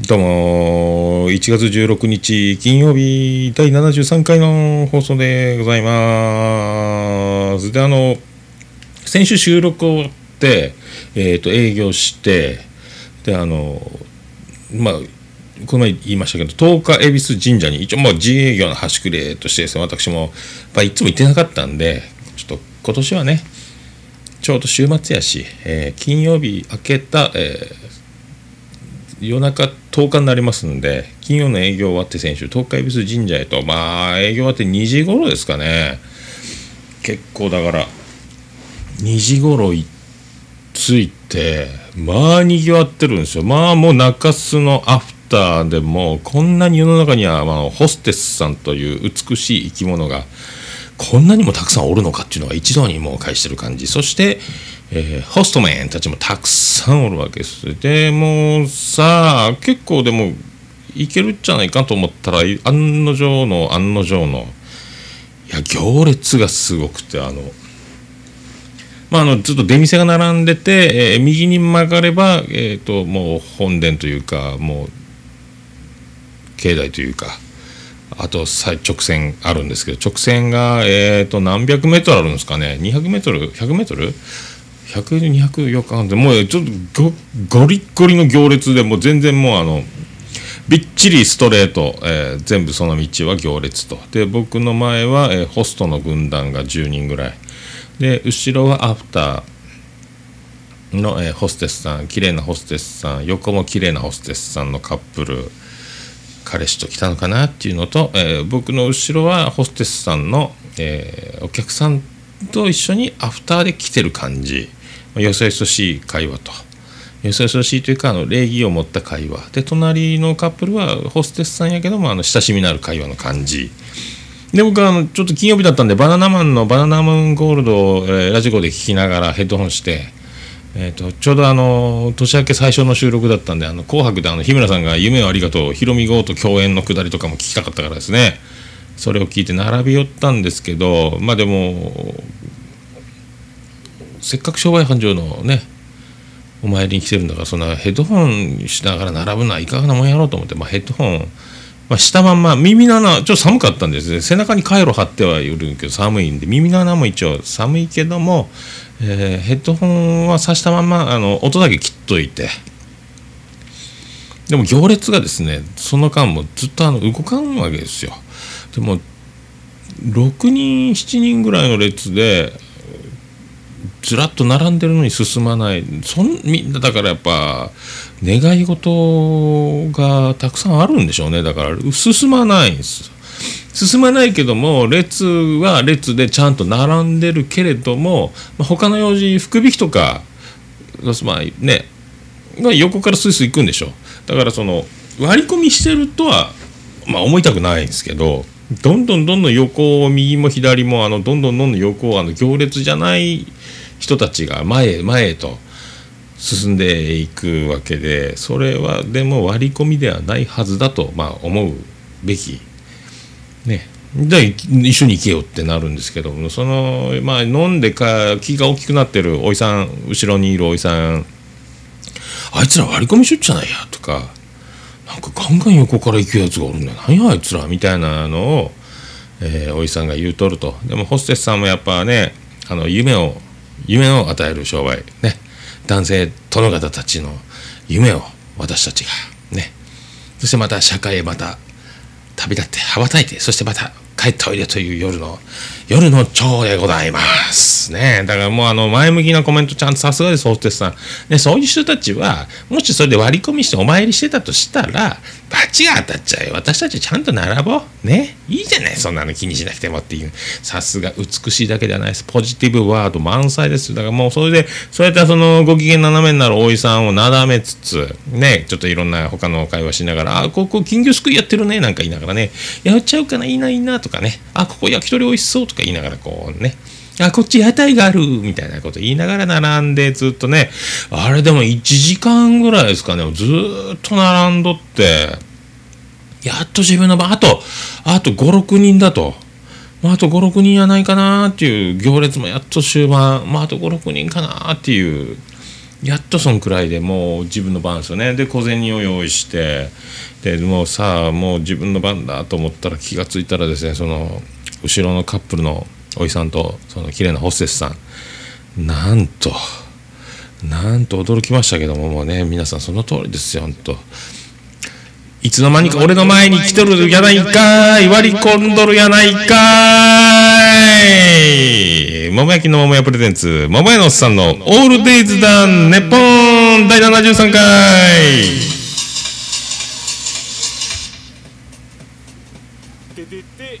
どうも、1月16日金曜日第73回の放送でございます。で、あの、先週収録をって、えっ、ー、と、営業して、で、あの、まあ、この前言いましたけど、十日恵比寿神社に一応もう自営業の端くれとしてですね、私も、まあ、いつも行ってなかったんで、ちょっと今年はね、ちょうど週末やし、えー、金曜日明けた、えー、夜中10日になりますんで、金曜の営業終わって先週、東海恵比寿神社へと、まあ、営業終わって2時頃ですかね。結構だから、2時頃着いて、まあ、賑わってるんですよ。まあ、もう中洲のアフターでも、こんなに世の中には、まあ、ホステスさんという美しい生き物が、こんなにもたくさんおるのかっていうのが一度にもう返してる感じ。そして、えー、ホストメンたちもたくさんおるわけです。でもうさあ結構でもいけるんじゃないかと思ったら案の定の案の定のいや行列がすごくてあのまあ、あのずっと出店が並んでて、えー、右に曲がれば、えーと、もう本殿というかもう境内というかあと直線あるんですけど直線が、えーと何百メートルあるんですかね。200メートル？100メートル？100、200、4日でもうちょっとゴリッゴリの行列でもう全然もうあの、びっちりストレート、えー、全部その道は行列と。で、僕の前は、えー、ホストの軍団が10人ぐらい。で、後ろはアフターの、えー、ホステスさん、綺麗なホステスさん、横も綺麗なホステスさんのカップル、彼氏と来たのかなっていうのと、えー、僕の後ろはホステスさんの、えー、お客さんと一緒にアフターで来てる感じ。まあよそよそしい会話と。よそよそしいというかあの礼儀を持った会話で隣のカップルはホステスさんやけどもあの親しみのある会話の感じで僕はあのちょっと金曜日だったんでバナナマンのバナナムーンゴールドを、えー、ラジコで聞きながらヘッドホンして、えーと、ちょうどあの年明け最初の収録だったんで「あの紅白」であの日村さんが「夢をありがとう」ヒロミゴーと共演のくだりとかも聞きたかったからですねそれを聞いて並び寄ったんですけどまあでもせっかく商売繁盛のねお参りに来てるんだからそんなヘッドホンしながら並ぶのはいかがなもんやろうと思って、まあ、ヘッドホン、まあ、したまんま耳の穴ちょっと寒かったんです。ね背中にカイロ貼ってはいるけど寒いんで耳の穴も一応寒いけども、えー、ヘッドホンはさしたまんまあの音だけ切っといて。でも行列がですねその間もずっとあの動かんわけですよ。でも6人7人ぐらいの列でずらっと並んでるのに進まない。そんみんなだからやっぱ願い事がたくさんあるんでしょうね。だから進まないんです。進まないけども列は列でちゃんと並んでるけれども、まあ、他の用事福引きとかまあね、まあ、横からスイスイ行くんでしょう。だからその割り込みしてるとは、まあ、思いたくないんですけどどんどんどんどん横を右も左もあのどんどんどんどん横をあの行列じゃない人たちが前へ前へと進んでいくわけでそれはでも割り込みではないはずだと、まあ、思うべき。ね。じゃ一緒に行けよってなるんですけどもそのまあ飲んでか気が大きくなってるおじさん後ろにいるおじさんあいつら割り込みしゅっちゃないやとかなんかガンガン横から行くやつがおるん。だよ何やあいつらみたいなのを、えー、おじさんが言うとると。でもホステスさんもやっぱねあの夢を夢を与える商売。ね。男性殿方たちの夢を私たちが。ね。そしてまた社会へまた旅立って羽ばたいてそしてまた帰っておいでという夜の夜の蝶でございます。ね。だからもうあの前向きなコメントちゃんとさすがですホステスさん。ねそういう人たちはもしそれで割り込みしてお参りしてたとしたら罰が当たっちゃうよ私たちちゃんと並ぼう。ね。いいじゃないそんなの気にしなくてもっていう。さすが美しいだけではないです。ポジティブワード満載です。だからもうそれでそうやってそのご機嫌斜めになる大井さんをなだめつつね。ちょっといろんな他の会話しながらあここ金魚すくいやってるね。なんか言いながらね。やっちゃうかないいないいなとかね。あここ焼き鳥美味しそうとか。言いながらこうねあ、こっち屋台があるみたいなこと言いながら並んでずっとね、あれでも1時間ぐらいですかね、ずっと並んどって、やっと自分の番、あと、あと5、6人だと。まあ、あと5、6人やないかなっていう行列もやっと終盤、まあ、あと5、6人かなっていうやっとそんくらいでもう自分の番ですよねで小銭を用意してでもうさあもう自分の番だと思ったら気が付いたらですねその後ろのカップルのおじさんとその綺麗なホステスさん。なんとなんと驚きましたけどももうね皆さんその通りですよほんと。いつの間にか俺の前に来とるやないかい割り込んどるやないかい。桃焼きの桃屋プレゼンツ桃屋のおっさんのオールデイズダンネッポン第73回ててて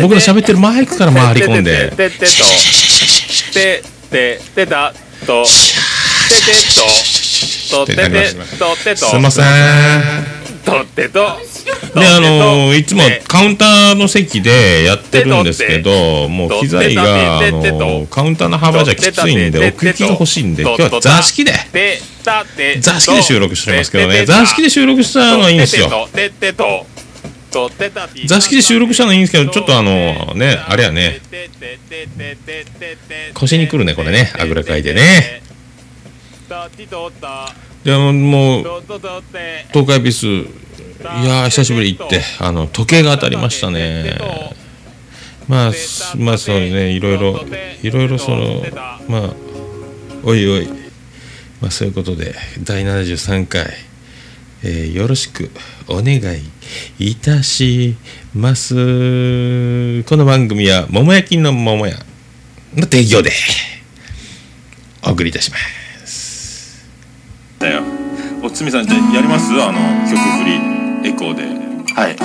僕の喋ってるマイクから回り込んで。てててとててと。ててととててとてとすいませんとってとであのいつもカウンターの席でやってるんですけどもう機材があのカウンターの幅じゃきついんで奥行きが欲しいんで今日は座敷で座敷で収録してますけどね座敷で収録したのはいいんですよ座敷で収録したのいいんですけどちょっとあのねあれやね。腰にくるねこれね。あぐらかいてね。であもう東海ビスいや久しぶり行ってあの時計が当たりましたね。まあまあそうねいろいろいろいろそのまあおいおい。まあそういうことで第73回、えーよろしくお願いいたします。この番組は桃焼きの桃屋の提供でお送りいたします。だよ。おつみさんじゃあやります？あの曲振りエコーで。はい。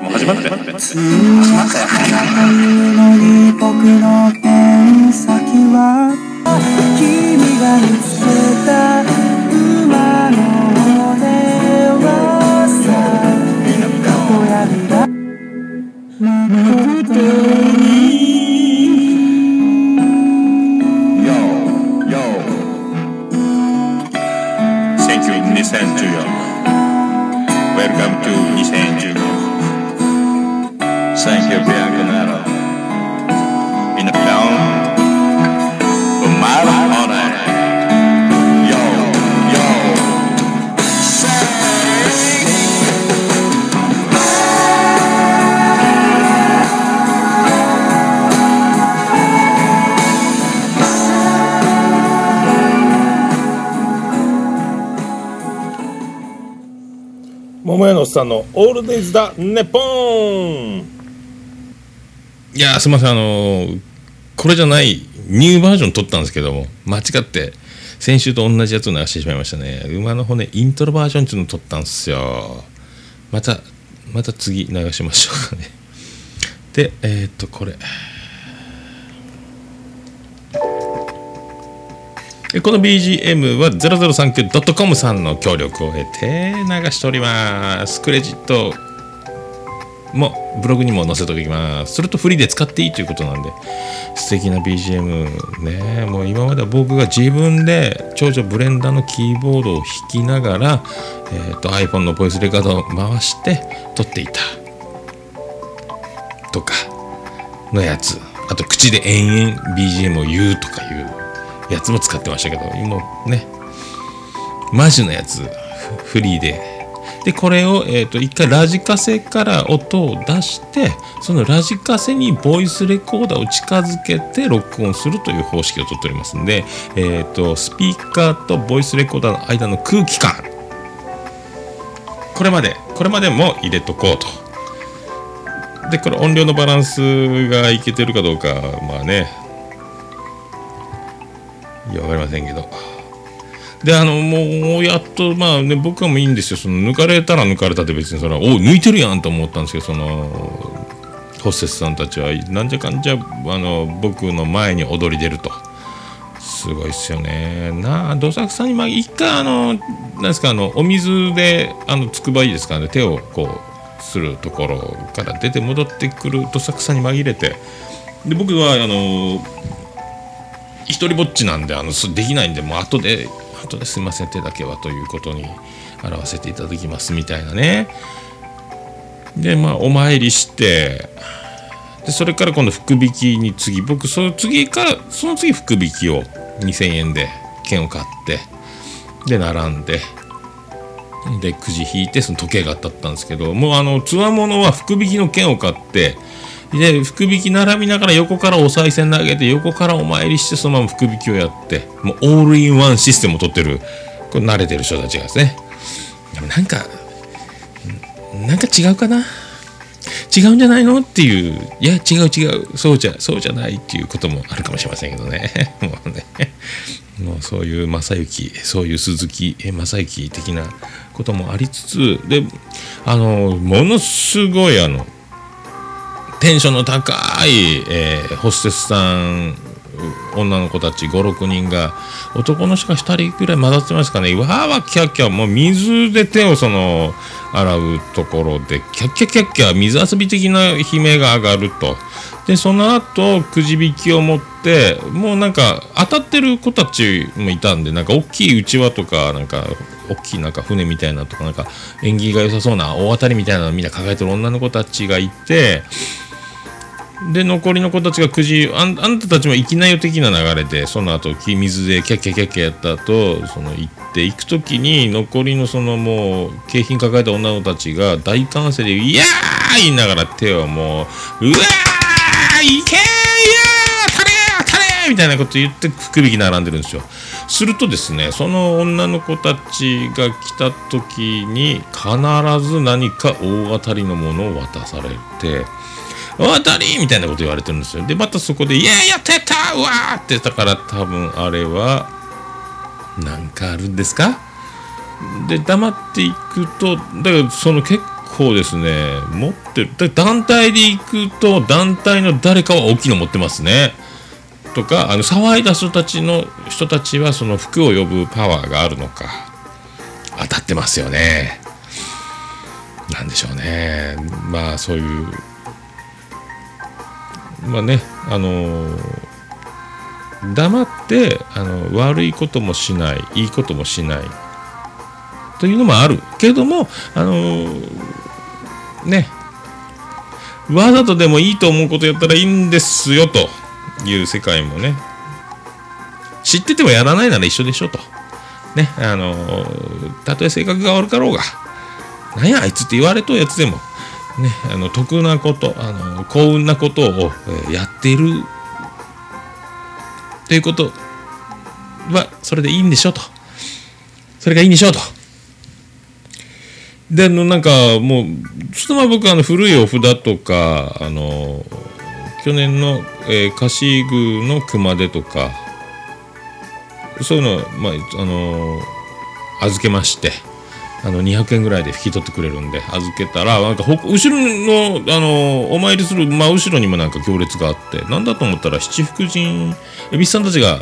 もう始まって、のに僕のペン先は君が見つけた your Bianconero In a town for my honor Yo, yo 桃屋のおっさんのオールデイズだネポンいやすみませんあのーこれじゃないニューバージョン撮ったんですけども間違って先週と同じやつを流してしまいましたね。馬の骨イントロバージョンっていうの撮ったんですよ。またまた次流しましょうかね。でえー、っとこれ。この BGM は 0039.com さんの協力を得て流しております。クレジットもブログにも載せておきます。それとフリーで使っていいということなんで、素敵な BGM ね、もう今までは僕が自分で長女ブレンダーのキーボードを弾きながら、えー、と iPhone のボイスレカードを回して撮っていたとかのやつ。あと口で延々 BGM を言うとかいうやつも使ってましたけど、今ね、マジのやつ、フリーで。で、これを、えっ、と、一回ラジカセから音を出して、そのラジカセにボイスレコーダーを近づけて録音するという方式をとっておりますんで、えっ、と、スピーカーとボイスレコーダーの間の空気感。これまで、これまでも入れとこうと。で、これ音量のバランスがいけてるかどうか、まあね、いや、わかりませんけど。で、あの、もう、やっと、まあね、僕はもういいんですよ。その、抜かれたら抜かれたって別に、その、お抜いてるやんと思ったんですけど、その、ホステスさんたちは、なんじゃかんじゃ、あの、僕の前に踊り出ると。すごいっすよねなあどさくさにまあ一回あのなんですかあのお水であのつくばいいですかね手をこうするところから出て戻ってくるどさくさに紛れてで僕はあの一人ぼっちなんであのできないんでもう後で後ですいません手だけはということに表せていただきますみたいなね。でまあお参りしてでそれから今度福引きに次僕その次からその次福引きを2000円で券を買ってで並んででくじ引いてその時計が当たったんですけどもうあのつわものは福引きの券を買ってで福引き並びながら横からお賽銭投げて横からお参りしてそのまま福引きをやってもうオールインワンシステムを取ってるこれ慣れてる人たちがですね。でもなんかなんか違うかな？違うんじゃないの？っていういや違う違う。そうじゃそうじゃないっていうこともあるかもしれませんけどね。もうね。もうそういう正行そういう鈴木正行的なこともありつつであのものすごいあのテンションの高い、えーホステスさん女の子たち56人が男の人が2人ぐらい混ざってますかね。わーわーキャッキャもう水で手をその洗うところでキャッキャキャッキャ水遊び的な悲鳴が上がると。でその後くじ引きを持ってもうなんか当たってる子たちもいたんでなんか大きいうちわとかなんか大きいなんか船みたいなとかなんか縁起が良さそうな大当たりみたいなのみんな抱えてる女の子たちがいてで残りの子たちがくじあんあんたたちも行きなよ的な流れでその後き水でキャッキャッキャッキャやった後その行って行く時に残りのそのもう景品抱えた女の子たちが大歓声で「いやー!」言いながら手をもう「うわーいけーいやー当たれ当たれー!」みたいなこと言って福引き並んでるんですよするとですねその女の子たちが来た時に必ず何か大当たりのものを渡されて大当たりみたいなこと言われてるんですよ。でまたそこで「イエイやったやったわー!」って言ったから多分あれはなんかあるんですか？で黙っていくとだからその結構ですね持ってるだから団体で行くと団体の誰かは大きいの持ってますね。とかあの騒いだ人たちの人たちはその服を呼ぶパワーがあるのか。当たってますよね。なんでしょうね。まあそういうまあねあのー黙ってあの悪いこともしないいいこともしない。というのもある。けどもあのーね。わざとでもいいと思うことやったらいいんですよという世界もね。知っててもやらないなら一緒でしょと。ねあのーたとえ性格が悪かろうが。なんやあいつって言われとうやつでも。ねあの得なことあの幸運なことを、やっている。ということはそれでいいんでしょうと。それがいいんでしょうと。であのなんかもうちょっとまあ僕あの古いお札とかあの去年の、えー、貸し具の熊手とかそういうのまああの預けまして。あの200円ぐらいで引き取ってくれるんで預けたらなんか後ろのあのお参りする真後ろにもなんか行列があってなんだと思ったら七福神恵比寿さんたちが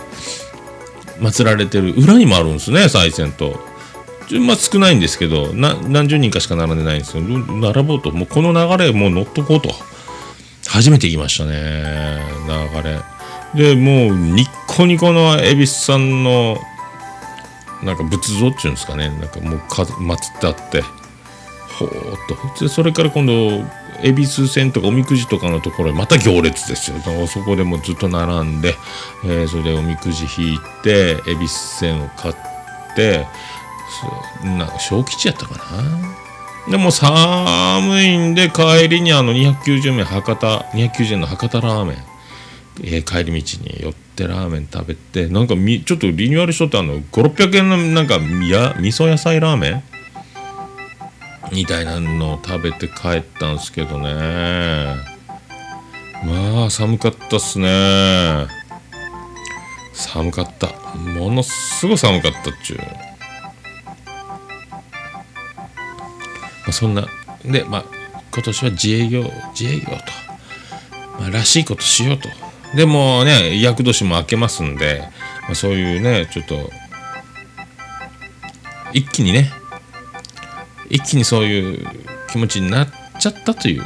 祀られてる裏にもあるんですね賽銭と。まあ少ないんですけど何十人かしか並んでないんですけど並ぼうと。もうこの流れもう乗っとこうと。初めて行きましたね流れ。でもうニッコニコの恵比寿さんのなんか仏像っていうんですかね。なんかもうか祀ってあって。ほーっと。でそれから今度恵比寿線とかおみくじとかのところまた行列ですよ。そこでもずっと並んで、えーそれでおみくじ引いて恵比寿線を買ってすな小吉やったかな。でも寒いんで帰りにあの290円博多290円の博多ラーメン、えー帰り道に寄ってラーメン食べてなんかみちょっとリニューアルしとってあの5600円のなんかみや味噌野菜ラーメン？みたいなのを食べて帰ったんですけどね。まあ寒かったっすね。寒かった。ものすごい寒かったっちゅう。まあ、そんなでまあ今年は自営業自営業と、まあ、らしいことしようと。でもね厄年も明けますんで、あ、そういうねちょっと一気にね一気にそういう気持ちになっちゃったという。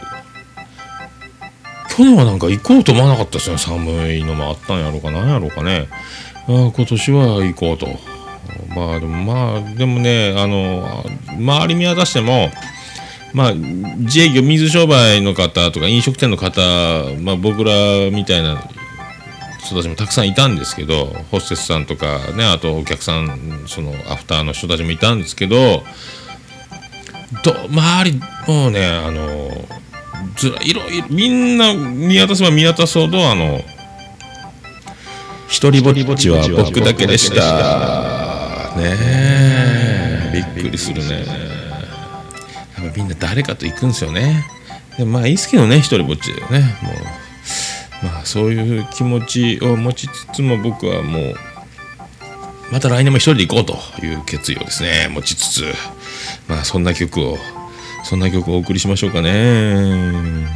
去年はなんか行こうと思わなかったですね。寒いのもあったんやろうかなんやろうかね。あ今年は行こうと。まあでもまあでもねあの周り見渡してもまあ自営業水商売の方とか飲食店の方、まあ、僕らみたいな人たちもたくさんいたんですけどホステスさんとかねあとお客さんそのアフターの人たちもいたんですけどど周りもうねあのずらいろいろみんな見渡せば見渡すほどあの一人ぼっちは僕だけでした。ねえ。びっくりするね。やっぱみんな誰かと行くんですよね。でもまあいいですけどね一人ぼっちでね。もうまあそういう気持ちを持ちつつも僕はもうまた来年も一人で行こうという決意をですね持ちつつまあそんな曲をそんな曲をお送りしましょうかね。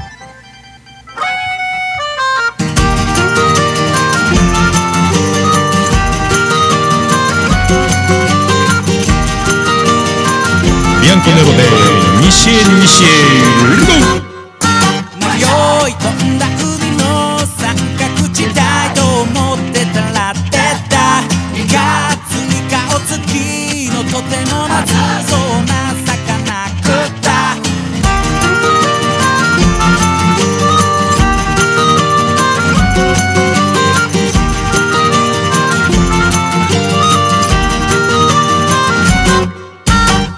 ビアンコネロで西へ西へゴーてもまずそうな魚食った。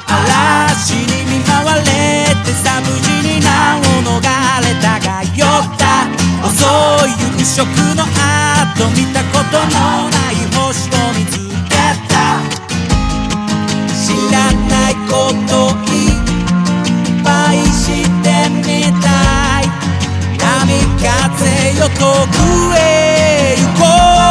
嵐に見舞われてさ無事に難を逃れたが酔った。遅い夕食の後見たことの遠くへ行こう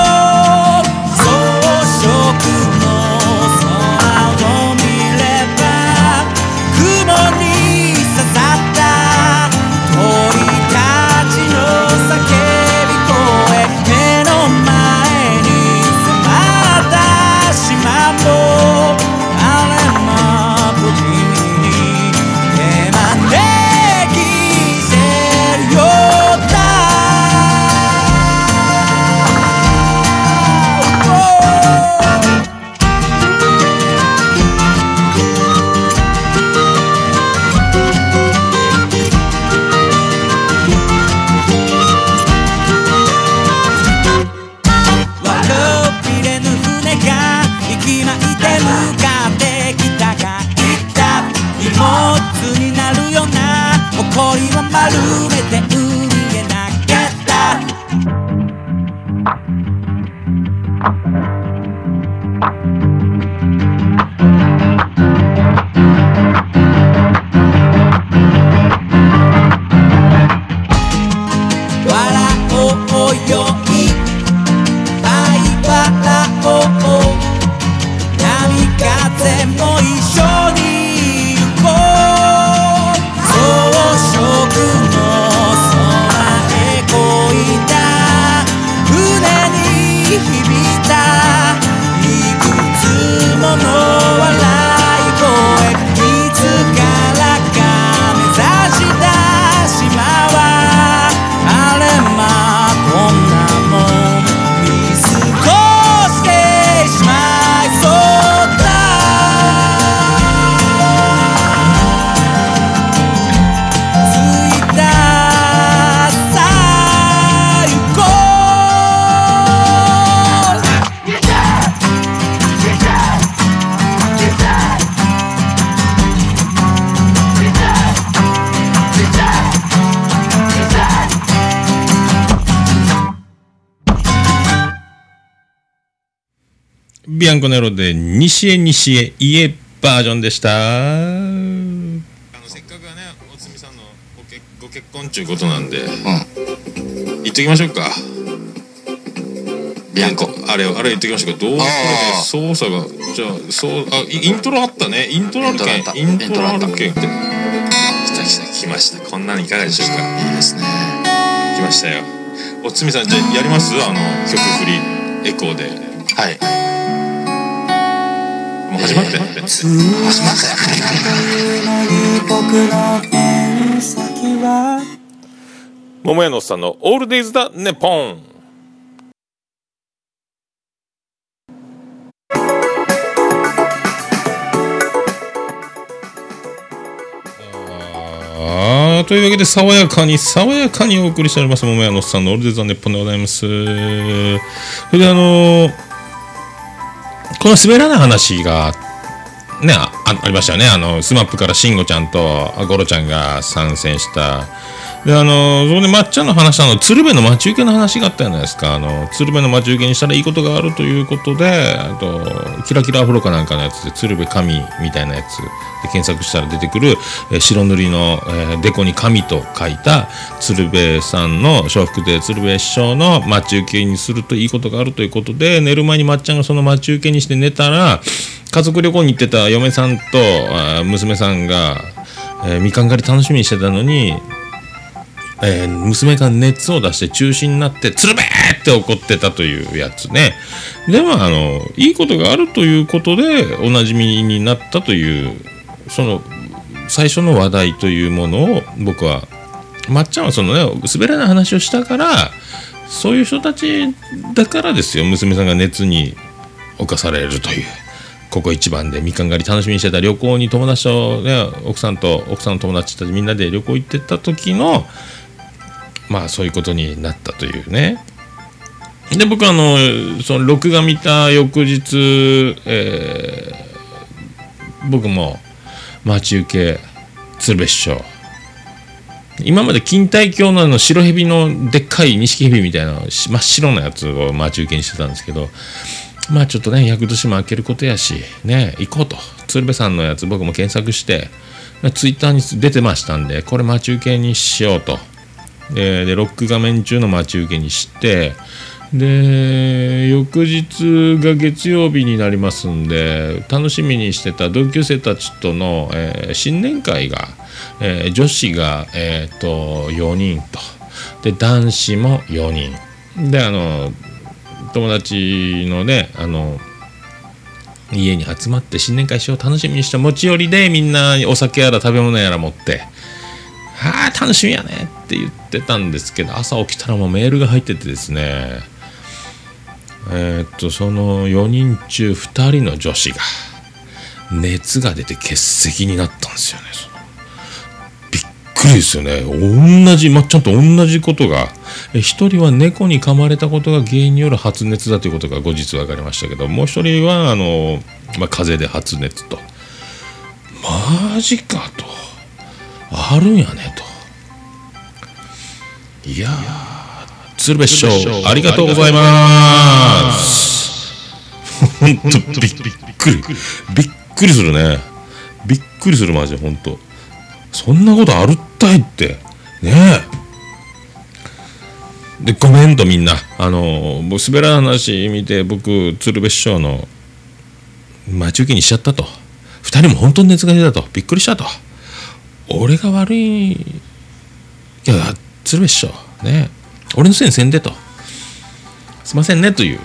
ビアンコネロで西へ西へ家バージョンでした。あのせっかくはねおつみさんのご結ご結婚ちゅうことなんで、言っときましょうか。ビアンコ。あれあれ言っときましょうか。どうこれで操作がじゃあそうあイイントロあったね。イントロあるけん。イインントロあるけん。来た来た。来ました。こんなのいかがでしょうか。いいですね。来ましたよ。おつみさんじゃあやります？あの曲振りエコーで。はい始まって。んの始まったよ桃屋のおっさんのオールデイズだネポン。あというわけで、爽やかに、爽やかにお送りしております、桃屋のおっさんのオールデイズ・ザ・ネポンでございます。それで、あのーこの滑らない話が、ね、あありましたよね。あの、スマップから慎吾ちゃんとゴロちゃんが参戦した。で、あの、そこでまっちゃんの話したの、鶴瓶の待ち受けの話があったじゃないですか。あの、鶴瓶の待ち受けにしたらいいことがあるということで、あと、キラキラアフロかなんかのやつで、鶴瓶神みたいなやつで検索したら出てくる、えー白塗りの、えーデコに神と書いた鶴瓶さんの笑福亭鶴瓶師匠の待ち受けにするといいことがあるということで、寝る前にまっちゃんがその待ち受けにして寝たら、家族旅行に行ってた嫁さんと娘さんが、えーみかん狩り楽しみにしてたのに、えー娘が熱を出して中止になって、鶴瓶って怒ってたというやつね。でも、あの、いいことがあるということで、おなじみになったという、その、最初の話題というものを、僕は、まっちゃんはそのね、滑らない話をしたから、そういう人たちだからですよ、娘さんが熱に侵されるという。ここ一番でみかん狩り楽しみにしてた旅行に友達とね奥さんと奥さんの友達たちみんなで旅行行ってた時のまあそういうことになったというね。で僕あのその録画見た翌日、えー僕も待ち受け鶴瓶師匠。今まで錦帯橋のあの白蛇のでっかい錦蛇みたいな真っ白なやつを待ち受けにしてたんですけどまあちょっとね厄年も明けることやしね行こうと。鶴瓶さんのやつ僕も検索してツイッターに出てましたんでこれ待ち受けにしようと。ででロック画面中の待ち受けにしてで翌日が月曜日になりますんで楽しみにしてた同級生たちとの、えー新年会が、えー女子が、えー、と4人と。で男子も4人。であの友達のねあの家に集まって新年会しよう楽しみにした持ち寄りでみんなお酒やら食べ物やら持って「はあ楽しみやね」って言ってたんですけど朝起きたらもうメールが入っててですね。えーっとその4人中2人の女子が熱が出て欠席になったんですよね。びっくりですよね。同じまっちゃんと同じことがえ一人は猫に噛まれたことが原因による発熱だということが後日分かりましたけどもう一人はあの、まあ、風邪で発熱と。マジかと。あるんやねと。いやー鶴瓶師匠ありがとうございます。本当びっくり。びっくりするね。びっくりするマジで本当。そんなことあるったいって。ねえ。でコメントみんな。あの僕滑らない話見て僕鶴瓶師匠の待ち受けにしちゃったと。2人も本当に熱が出たと。びっくりしたと。俺が悪い。いや鶴瓶師匠ね。俺のせいにせんでと。すいませんねという。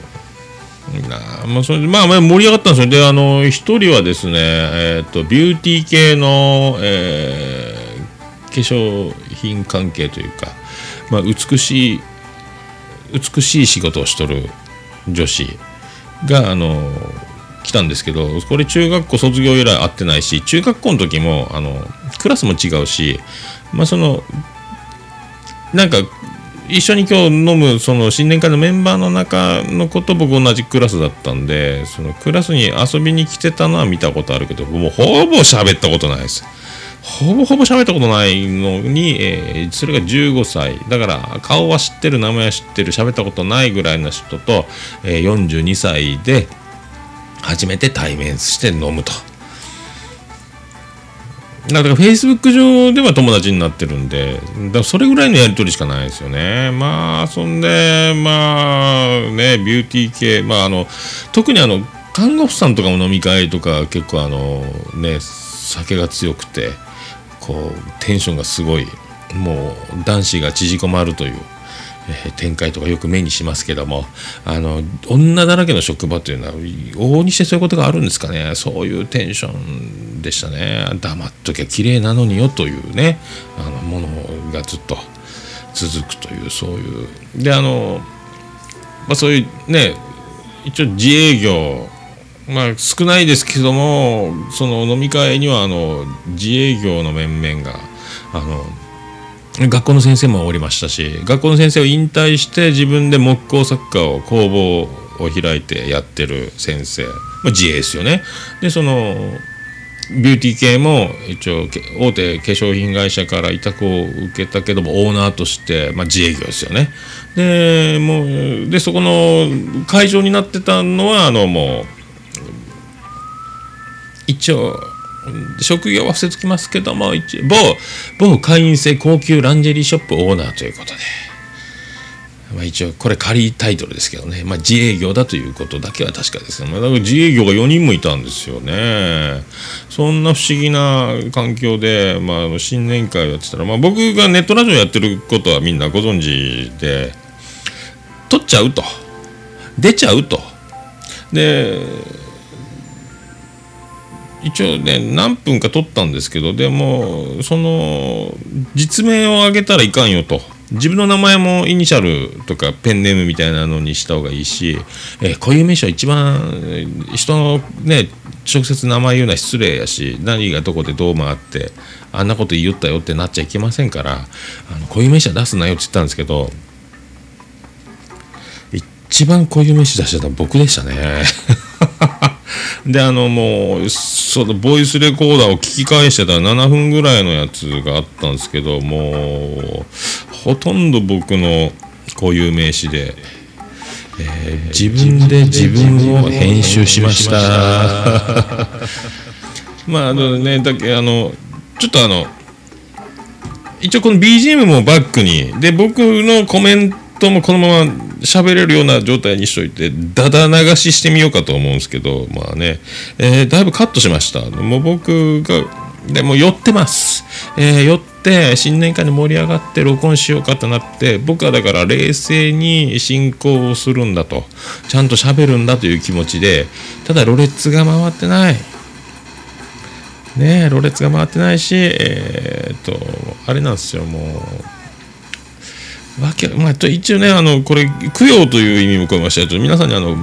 あまあそれまあ盛り上がったんですよ。であの一人はですねえっ、とビューティー系の、えー化粧品関係というか、まあ、美しい美しい仕事をしとる女子があの来たんですけどこれ中学校卒業以来会ってないし中学校の時もあのクラスも違うしまあそのなんか一緒に今日飲むその新年会のメンバーの中の子と僕同じクラスだったんでそのクラスに遊びに来てたのは見たことあるけどもうほぼ喋ったことないです。ほぼほぼ喋ったことないのに、えーそれが15歳。だから顔は知ってる名前は知ってる喋ったことないぐらいの人と、えー42歳で初めて対面して飲むと。だから Facebook 上では友達になってるんでだそれぐらいのやり取りしかないですよね。まあそんでまあねビューティー系まああの特にあの看護婦さんとかも飲み会とか結構あのね酒が強くてこうテンションがすごいもう男子が縮こまるという。えー展開とかよく目にしますけどもあの女だらけの職場というのは往々にしてそういうことがあるんですかね。そういうテンションでしたね。黙っときゃ綺麗なのによというね。あのものがずっと続くというそういう。であの、まあ、そういうね一応自営業。まあ少ないですけどもその飲み会にはあの自営業の面々があの学校の先生もおりましたし学校の先生を引退して自分で木工作家を工房を開いてやってる先生、まあ、自営ですよね。でそのビューティー系も一応大手化粧品会社から委託を受けたけどもオーナーとして、まあ、自営業ですよね。でもうでそこの会場になってたのはあのもう一応職業は伏せつきますけども一某某会員制高級ランジェリーショップオーナーということで、まあ、一応これ仮タイトルですけどね、まあ、自営業だということだけは確かですね、ま、自営業が4人もいたんですよね。そんな不思議な環境で、まあ、の新年会をやってたら、まあ、僕がネットラジオやってることはみんなご存知で撮っちゃうと。出ちゃうと。で一応ね何分か撮ったんですけどでもその実名を挙げたらいかんよと自分の名前もイニシャルとかペンネームみたいなのにした方がいいし、えー固有名詞は一番人のね直接名前言うのは失礼やし何がどこでどう回ってあんなこと言ったよってなっちゃいけませんからあの固有名詞は出すなよって言ったんですけど一番固有名詞出してたのは僕でしたね。であのもうそのボイスレコーダーを聞き返してたら7分ぐらいのやつがあったんですけどもうほとんど僕の固有名詞で、えー自分で自分を編集しました。まああのねだけあのちょっとあの一応この BGM もバックにで僕のコメントもこのまま喋れるような状態にしといてダダ流ししてみようかと思うんですけどまあね、えーだいぶカットしました。もう僕がでも寄ってます、えー寄って新年会で盛り上がって録音しようかとなって僕はだから冷静に進行をするんだと。ちゃんと喋るんだという気持ちでただろれつが回ってない。ねえ、ろれつが回ってないし、えーっと、あれなんですよ、もう、わけ、まあ、と一応ね、あの、これ、供養という意味も込めまして、と皆さんにあの、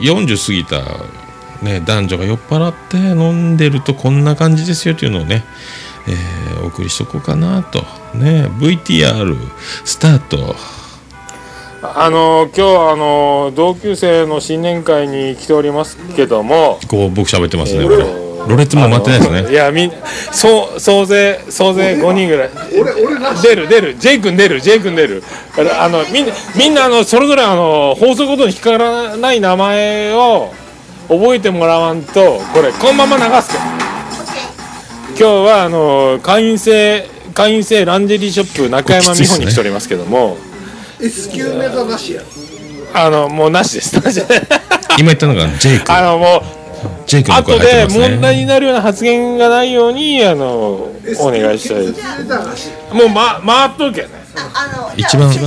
40過ぎた、ね、男女が酔っ払って飲んでるとこんな感じですよというのをね、えーお送りしとこうかなと。ね、VTR、スタート。あの今日はあの同級生の新年会に来ておりますけどもこう、僕喋ってますね、えーこれ。ろれつも回ってないですね。いやみんそう総勢総勢5人ぐらい。出る出る。J 君出る J 君出る。あのみんなみんなあのそれぞれあの放送ごとに引っかからない名前を覚えてもらわんとこれこのまま流すから。今日はあの会員制会員制ランジェリーショップ中山美穂に来ておりますけども、S 級ネタなしや。あのもうなしです。なしです今言ったのが J 君。あのもう J 君の声後で入ってますね。問題になるような発言がないようにあのお願いしたいです。もう、ま、回っとるけ。どねあの一番じゃ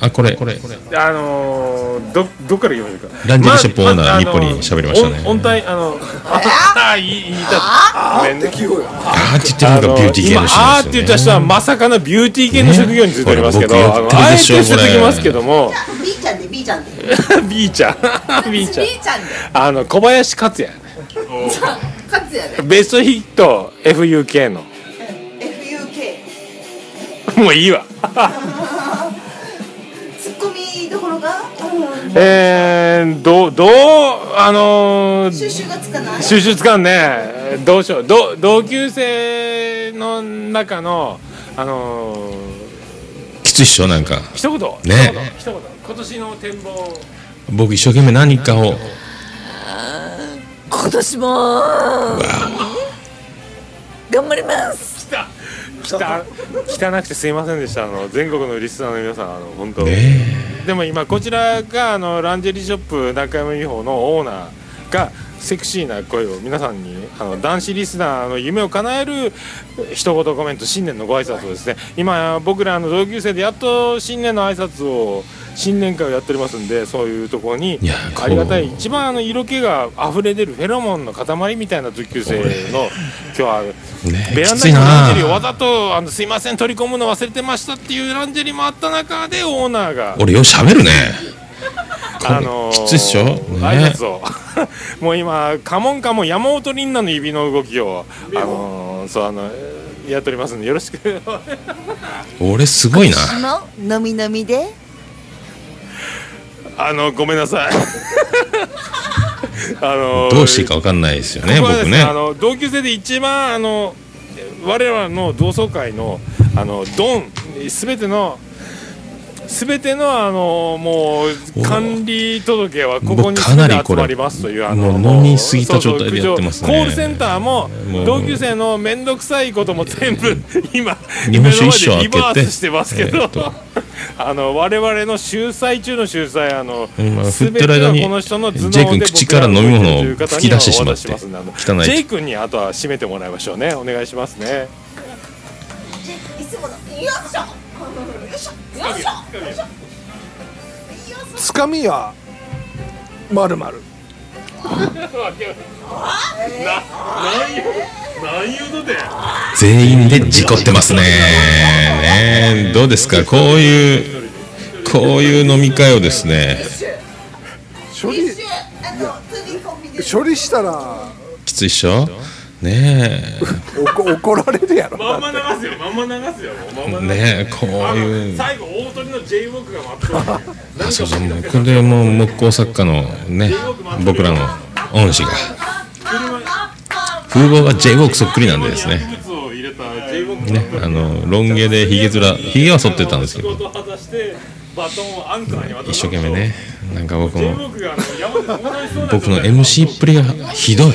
あこれ、これ。あのー、どどっから言いましょうか。ランジェリーショップオーナーま日本に喋りましたね。音音体あのああ言い言い。たごめんね。あ？ーって言ってるのがビューティー系今の人あーって言った人はまさかのビューティー系の職業についておりますけど、ね。あえてしょ伏せときますけども B ちゃんで B ちゃんで B ちゃん B ちゃん B ちゃんであの小林克也勝つやでベストヒット FUK の FUK もういいわえー、どうどうあのー収集がつかない？収集つかんねどうしよう。ど同級生の中のあのー、きついっしょなんか。一言。ね。一言。今年の展望。僕一生懸命何かを。今年も。頑張ります汚汚くてすいませんでした。あの全国のリスナーの皆さんあの本当、ねでも今こちらがあのランジェリーショップ中山美穂のオーナーがセクシーな声を皆さんにあの男子リスナーの夢を叶える一言コメント新年のご挨拶をですね今僕らの同級生でやっと新年の挨拶を新年会をやっておりますんでそういうところにありがたい一番あの色気が溢れ出るフェロモンの塊みたいな同級生の今日はねベランダにランジェリーをなわざとあのすいません取り込むの忘れてましたっていうランジェリーもあった中でオーナーが。俺よしゃべるねあのーきついっしょね。挨拶をもう今カモンカモン山本リンナの指の動きをあのーそうあのやっておりますんでよろしく。俺すごいな。も飲み飲みで？あのごめんなさい。あのーどうしていいか分かんないですよねここはです僕ね。あの同級生で一番あの我々の同窓会のあのドンすべてのすべてのあのもう管理届はここに僕かなり全てこれ集まりますというあのもう飲み過ぎた状態でやってますね。コールセンターも同級生の面倒くさいことも全部今日本酒一升今までリバ開けてースしてますけど、えー あの我々の秀才中の秀才あの、うんまあ全振ってる間にこの人の頭脳で君口から飲み物を吹き出してしまって汚い。J 君にあとは締めてもらいましょうね。お願いしますね。いつものよっしょつかみはまるまる。全員で事故ってますね。ねどうですか？こういうこういう飲み会をですね。処理処理したらきついっしょ？ねおこ怒られるやろ。まんま流すよ。まんま流すよ。まんえねえこういう。最後大鳥の J ウォークが待ってる。あそうそうもうこれでもう木工作家のね僕らの恩師が。風貌が j ウォークそっくりなんでですね。ねあのロン毛でひげ面ひげは剃ってたんですけど。一生懸命ね。なんか僕も。僕の MC っぷりがひどい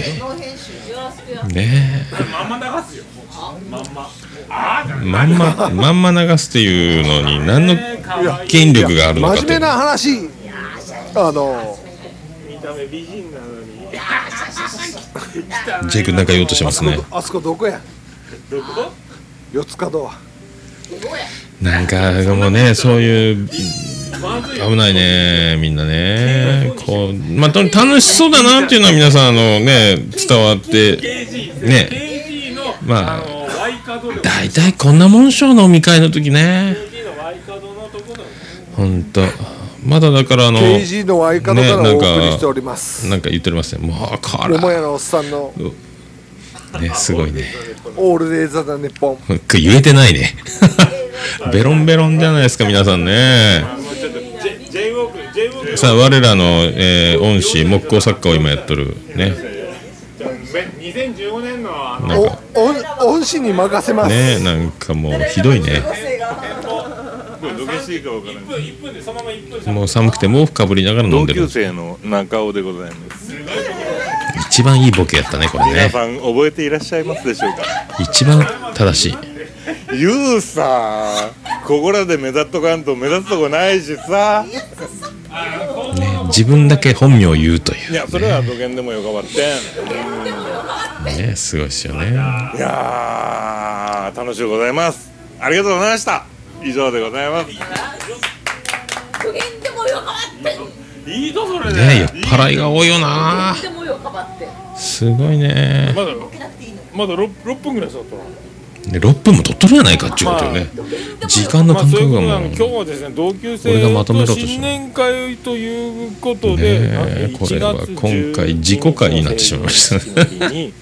ね。まんま。流すよまんままんままんま流すっていうのに何の権力があるのかと。真面目な話。あの。見た目美人なのにジェイ君なんか言おうとしてあますね。あそこどこや？どこ？四つ角は。なんかもうねそういう危ないねみんなね。こうまあと楽しそうだなっていうのは皆さんあのね伝わってね。まあ大体こんなもんしょ飲み会の時ね。ほんとまだだからあの KG のワイカドからなんか送りしております、なんか言っておりますね。もうこら。桃屋のおっさんの。ねすごいね。オールデイザダネッポン。言えてないね。ベロンベロンじゃないですか皆さんねさあ我らの、えー恩師木工作家を今やっとるね。2015年のあのなんか。お恩恩師に任せます、ねなんかもうひどいね。これどけしていいかわからない1分1分でそのまま1分もう寒くて毛布かぶりながら飲ん同でる。級生の中尾でございます。一番いいボケやったねこれね。皆さん覚えていらっしゃいますでしょうか？一番正しい言うさここらで目立っとかんと目立つとこないしさ。ね自分だけ本名を言うという。いやそれはどげんでもよかばってん。ねすごいですよね。いやー楽しいございます。ありがとうございました。以上でございます。無限でもよかっていいとそれね酔っね払いが多いよな。すごいね。まだまだ 6, 6分ぐらい経ったなで6分も取っとるやないかっていうことよね。時間のまあ感そういうことな覚がもうの今日はですね同級生俺がまと新年会ということねで、えこれは今回自己回になってしまいました。ねね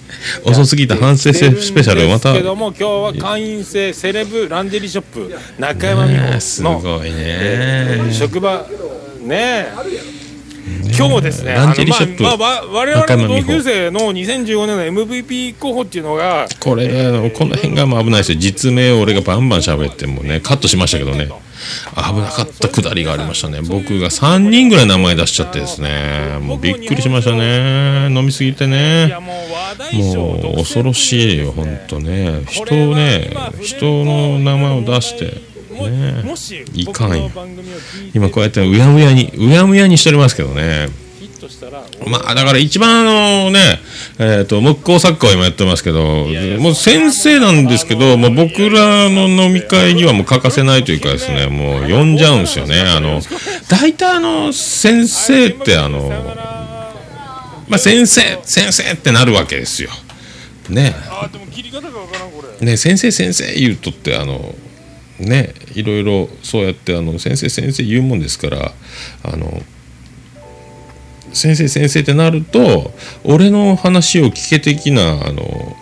遅すぎた反省スペシャルをまた。けども今日は会員制セレブランジェリーショップ中山美ね穂の、すごいえーね職場。ねえ今日ですね、ランジェリーショップ。あのまあまあわ我々の同級生の2015年の MVP 候補っていうのがこれこの辺がもう危ないですよ。実名を俺がバンバン喋ってもねカットしましたけどね。危なかったくだりがありましたね。僕が3人ぐらい名前出しちゃってですね。もうびっくりしましたね。飲みすぎていねやもう恐ろしいよ本当ね。人をね今人の名前を出してもねもしいかんよ僕の番組を聞いて今こうやってうやむやにうやむやにしておりますけどねまあだから一番あのね、えっ、と木工作家を今やってますけど、もう先生なんですけど、もう僕らの飲み会にはもう欠かせないというかですね、もう呼んじゃうんですよね。あの大体あの先生ってあのまあ先生先生ってなるわけですよ。ね。ね先生先生言うとってあのねいろいろそうやってあの先生先生言うもんですからあの先生先生ってなると俺の話を聞け的なあの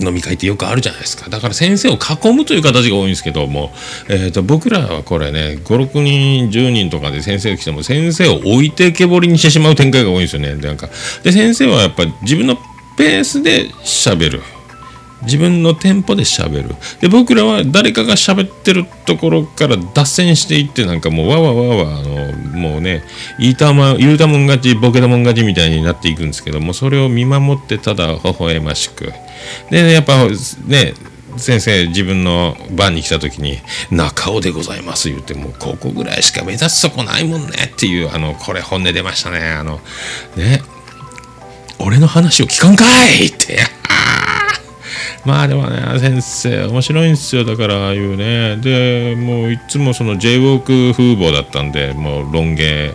飲み会ってよくあるじゃないですか。だから先生を囲むという形が多いんですけども、えー、と僕らはこれね56人10人とかで先生が来ても先生を置いてけぼりにしてしまう展開が多いんですよね。でなんかで先生はやっぱ自分のペースで喋る。自分のテンポで喋る。で僕らは誰かが喋ってるところから脱線していってなんかもうわわわわあのもうね言いたま言うたもん勝ちボケたもん勝ちみたいになっていくんですけどもそれを見守ってただ微笑ましく。でやっぱね先生自分の番に来た時に「中尾でございます」言ってもうここぐらいしか目指すとこないもんねっていうあのこれ本音出ましたねあのね俺の話を聞かんかいってまあでもね先生面白いんですよだからああいうね。でもういつもその j w ウォーク風貌だったんでもうロン毛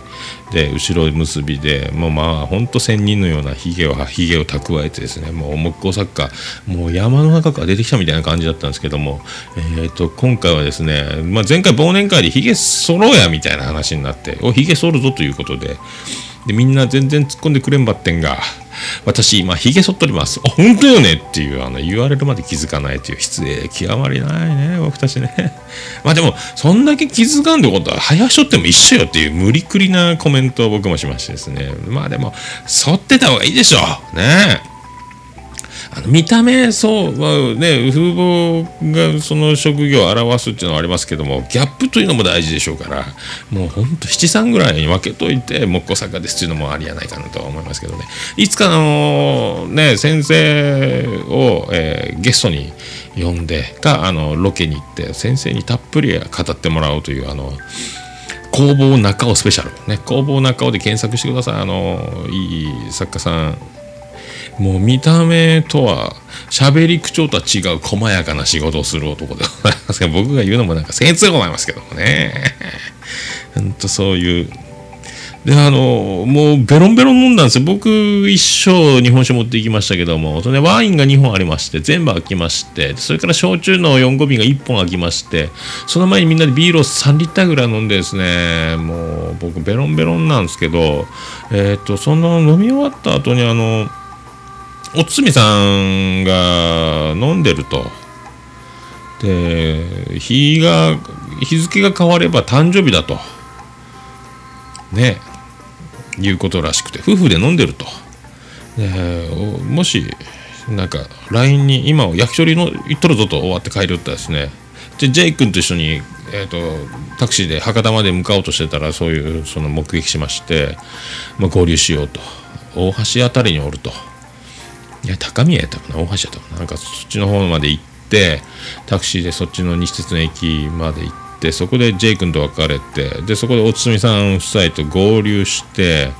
で後ろ結びでもうまあほんと仙人のようなひげをひげを蓄えてですねもう木工作家もう山の中から出てきたみたいな感じだったんですけども、えー、と今回はですね、まあ、前回忘年会でひげ剃ろうやみたいな話になっておひげ剃るぞということででみんな全然突っ込んでくれんばってんが私今ひげ剃っとります。あ本当よねっていうあの言われるまで気づかないという失礼。極まりないね僕たちね。まあでもそんだけ気づかんってことは早しとっても一緒よっていう無理くりなコメントを僕もしましてですね。まあでも剃ってた方がいいでしょう。ね。あの見た目そう、まあね、風貌がその職業を表すっていうのはありますけどもギャップというのも大事でしょうからもうほんと七三ぐらいに分けといて木工作家ですっていうのもありやないかなとは思いますけどね。いつかあのね先生を、えーゲストに呼んでかあのロケに行って先生にたっぷり語ってもらおうというあの工房中尾スペシャル。ね工房中尾で検索してください。あのいい作家さんもう見た目とは喋り口調とは違う細やかな仕事をする男でございますけど僕が言うのもなんか僭越でございますけどもね。ほんとそういう。であのもうベロンベロン飲んだんですよ。僕一生日本酒持って行きましたけどもそれワインが2本ありまして全部開きましてそれから焼酎の4合瓶が1本開きましてその前にみんなでビールを3リッターぐらい飲んでですねもう僕ベロンベロンなんですけどえっ、とその飲み終わった後にあのおつみさんが飲んでると。で日が日付が変われば誕生日だと。ね。いうことらしくて夫婦で飲んでると。でもしなんか LINE に今焼き鳥の行っとるぞと終わって帰りよったらですね。でジェイ君と一緒に、えー、とタクシーで博多まで向かおうとしてたらそういうその目撃しまして、まあ、合流しようと。大橋あたりにおると。いや高宮やったかな？大橋やったかな？なんかそっちの方まで行ってタクシーでそっちの西鉄の駅まで行ってそこで J 君と別れてでそこでおつみさん夫妻と合流して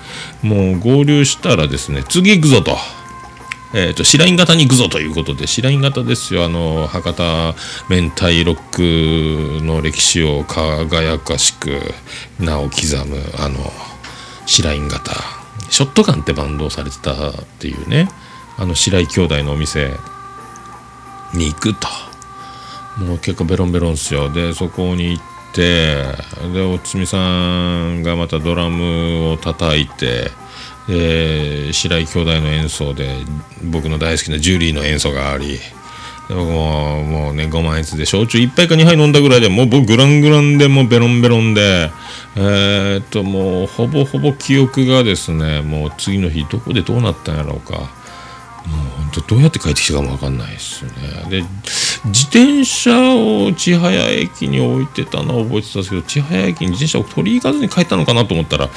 もう合流したらですね次行くぞと。えー、と白銀型に行くぞということで白銀型ですよ。あの博多明太ロックの歴史を輝かしく名を刻むあの白銀型ショットガンってバンドをされてたっていうね。あの白井兄弟のお店に行くと。もう結構ベロンベロンっすよ。でそこに行ってでおつみさんがまたドラムを叩いてで白井兄弟の演奏で僕の大好きなジュリーの演奏がありで僕ももうね5万円で焼酎1杯か2杯飲んだぐらいでもう僕グラングランでもうベロンベロンでえーっともうほぼほぼ記憶がですねもう次の日どこでどうなったんやろうか。本当どうやって帰ってきたかも分かんないですね。で自転車を千早駅に置いてたのは覚えてたんですけど千早駅に自転車を取り行かずに帰ったのかなと思ったら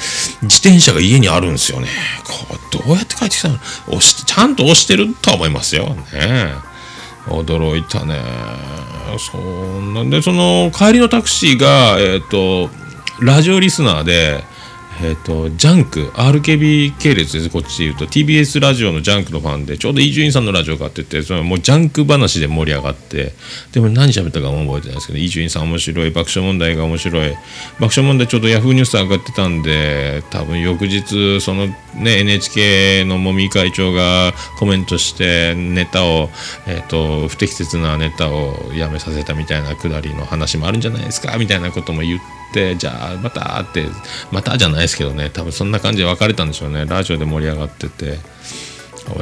自転車が家にあるんですよね。これどうやって帰ってきたの？押しちゃんと押してるとは思いますよ。ね。驚いたね。そんなんでその帰りのタクシーがえっ、とラジオリスナーでえっ、とジャンク RKB 系列です。こっちで言うと TBS ラジオのジャンクのファンでちょうど伊集院さんのラジオがあっててそのもうジャンク話で盛り上がってでも何喋ったかも覚えてないですけど伊集院さん面白い爆笑問題が面白い爆笑問題ちょうどヤフーニュース上がってたんで多分翌日そのね NHK のもみ会長がコメントしてネタを、えー、と不適切なネタをやめさせたみたいなくだりの話もあるんじゃないですかみたいなことも言ってじゃあまたってまたじゃないですけどね。多分そんな感じで別れたんでしょうね。ラジオで盛り上がってて。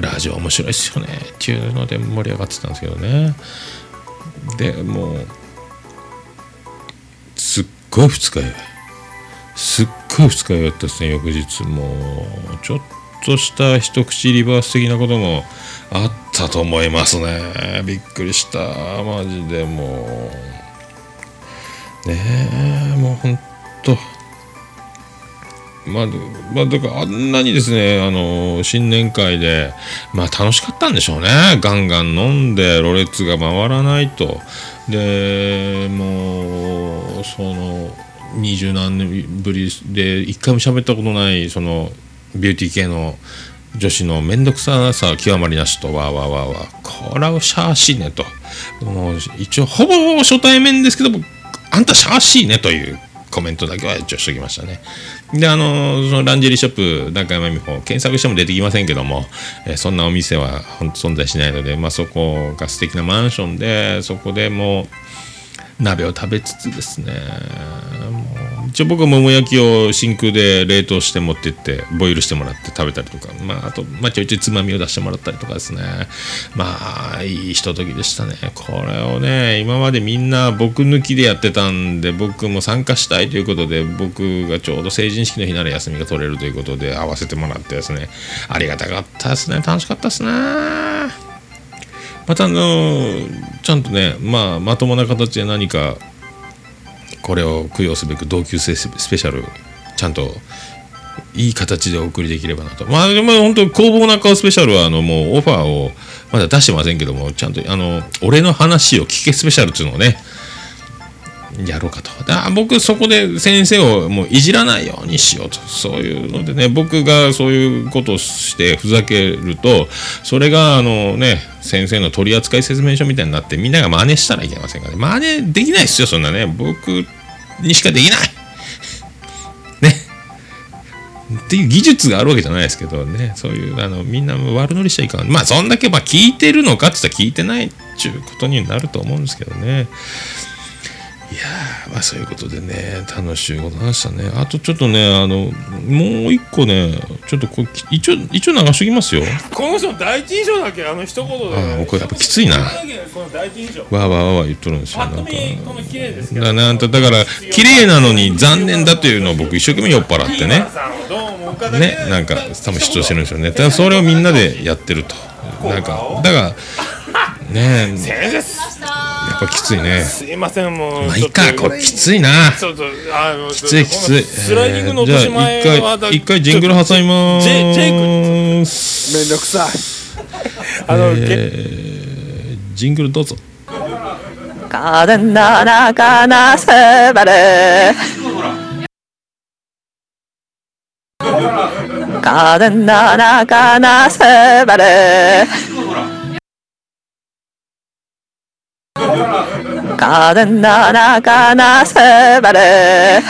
ラジオ面白いっすよね。っていうので盛り上がってたんですけどね。でもうすっごい二日酔い。すっごい二日酔いだったですね翌日。もうちょっとした一口リバース的なこともあったと思いますね。びっくりした。マジでもう。ねえもうほんとまあ、まあ、だからあんなにですね、あの新年会で、まあ楽しかったんでしょうね。ガンガン飲んで、ろれつが回らないと。で、もう、その、二十何年ぶりで、一回も喋ったことない、その、ビューティー系の女子の面倒くささ極まりなしと、わわわわ、これはシャーシーねと。もう、一応、ほぼ初対面ですけども、あんたシャーシーねというコメントだけは一応しときましたね。で、あの、そのランジェリーショップ、中山美穂、検索しても出てきませんけども、えーそんなお店は存在しないので、まあ、そこが素敵なマンションで、そこでもう、鍋を食べつつですね、もう一応僕は桃焼きを真空で冷凍して持って行って、ボイルしてもらって食べたりとか、まあ、あと、まあ、ちょいちょいつまみを出してもらったりとかですね、まあ、いいひとときでしたね。これをね、今までみんな僕抜きでやってたんで、僕も参加したいということで、僕がちょうど成人式の日なら休みが取れるということで、会わせてもらってですね、ありがたかったですね、楽しかったですね。またあのちゃんとね、まあ、まともな形で何かこれを供養すべく同級生スペシャルちゃんといい形でお送りできればなと。まあでも本当工房な顔スペシャルはあのもうオファーをまだ出してませんけどもちゃんとあの俺の話を聞けスペシャルっていうのをねやろうかと。だ僕そこで先生をもういじらないようにしようと。そういうのでね僕がそういうことをしてふざけるとそれがあのね先生の取扱説明書みたいになってみんなが真似したらいけませんからね。真似できないですよそんなね。僕にしかできない。ね。っていう技術があるわけじゃないですけどね。そういうあのみんな悪乗りしちゃいかん。まあそんだけまあ聞いてるのかって言ったら聞いてないっていうことになると思うんですけどね。いやーまあそういうことでね楽しいことなんでしたね。あとちょっとねあのもう一個ねちょっとこ一応一応流しときますよ。この人の第一印象だけあの一言で。ああこれやっぱきついな。わーわーわーわー言っとるんですよなんか。だなんとだから綺麗なのに残念だというのを僕一生懸命酔っ払ってね。ねなんか多分主張してるんですよね。だからそれをみんなでやってると。なんかだからねえやっぱきついねすいませんもうまあいいちょっとかこれきついなちょっとあのきついきつい、このスライディングの落とし前じゃあは一回一回ジングル挟みまジェジェイーすめんどくさいあの、けえージングルどうぞ 가는 나나가나 세바레 가는 나나가나 세바레 가는 나나가나 세바레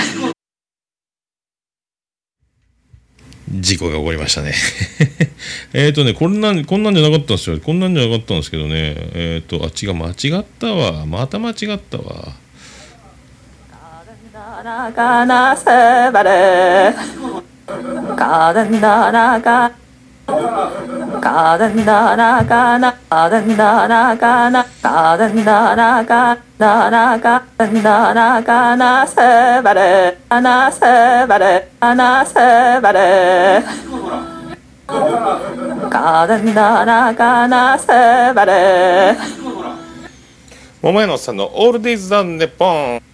事故が起こりましたねえっとねこんなんこんなんじゃなかったんですよこんなんじゃなかったんですけどねえっ、とあ違う間違ったわまた間違ったわ カダンダラカナカダンダラカナカダンダラカダラカダンダラカナセバレアナセバレアナセバレカダンダラカナセバレ桃屋のさんのオールディーズ・ザ・ネポン。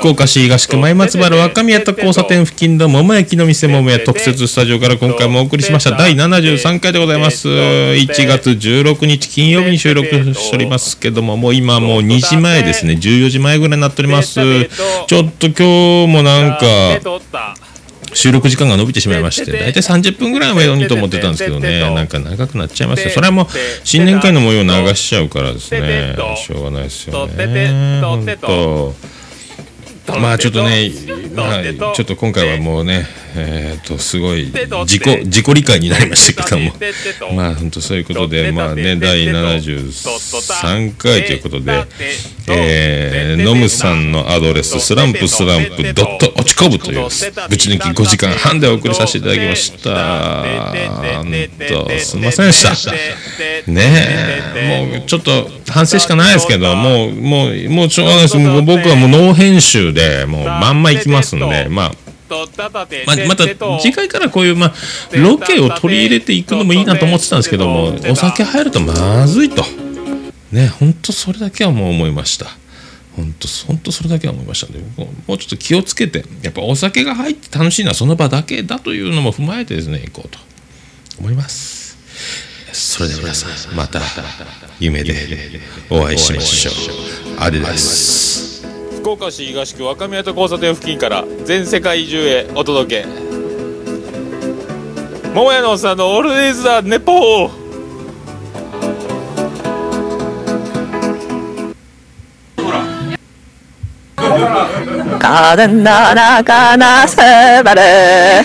福岡市東区前松原若宮田交差点付近の桃焼きの店桃屋特設スタジオから今回もお送りしました。第73回でございます。1月16日金曜日に収録しておりますけどももう今もう2時前ですね。14時前ぐらいになっております。ちょっと今日もなんか収録時間が伸びてしまいまして大体30分ぐらいはめどにと思ってたんですけどね。なんか長くなっちゃいましたそれはもう新年会の模様を流しちゃうからですね。しょうがないですよね。本当まあちょっとね、まあ、ちょっと今回はもうね、えっ、とすごい自己自己理解になりましたけども、まあ本当そういうことで、まあね第73回ということで、えー、ノムさんのアドレススランプスランプドット落ちこぶというぶち抜き5時間半でお送りさせていただきました。本当すみませんでした。ねえ、もうちょっと反省しかないですけど、もうもうもうしょうがないです。もう僕はもうノー編集でもうまんまいきますんで、まあ。ままた次回からこういう、まあ、ロケを取り入れていくのもいいなと思ってたんですけどもお酒入るとまずいとね本当それだけはもう思いました本当本当それだけは思いましたのでもうちょっと気をつけてやっぱお酒が入って楽しいのはその場だけだというのも踏まえてですね行こうと思いますそれでは皆さんまた夢でお会いしましょうあれです福岡市東区若宮と交差点付近から全世界中へお届け。桃屋のおっさんの「オールデイズ・ザ・ネポ가는な라가セ세바레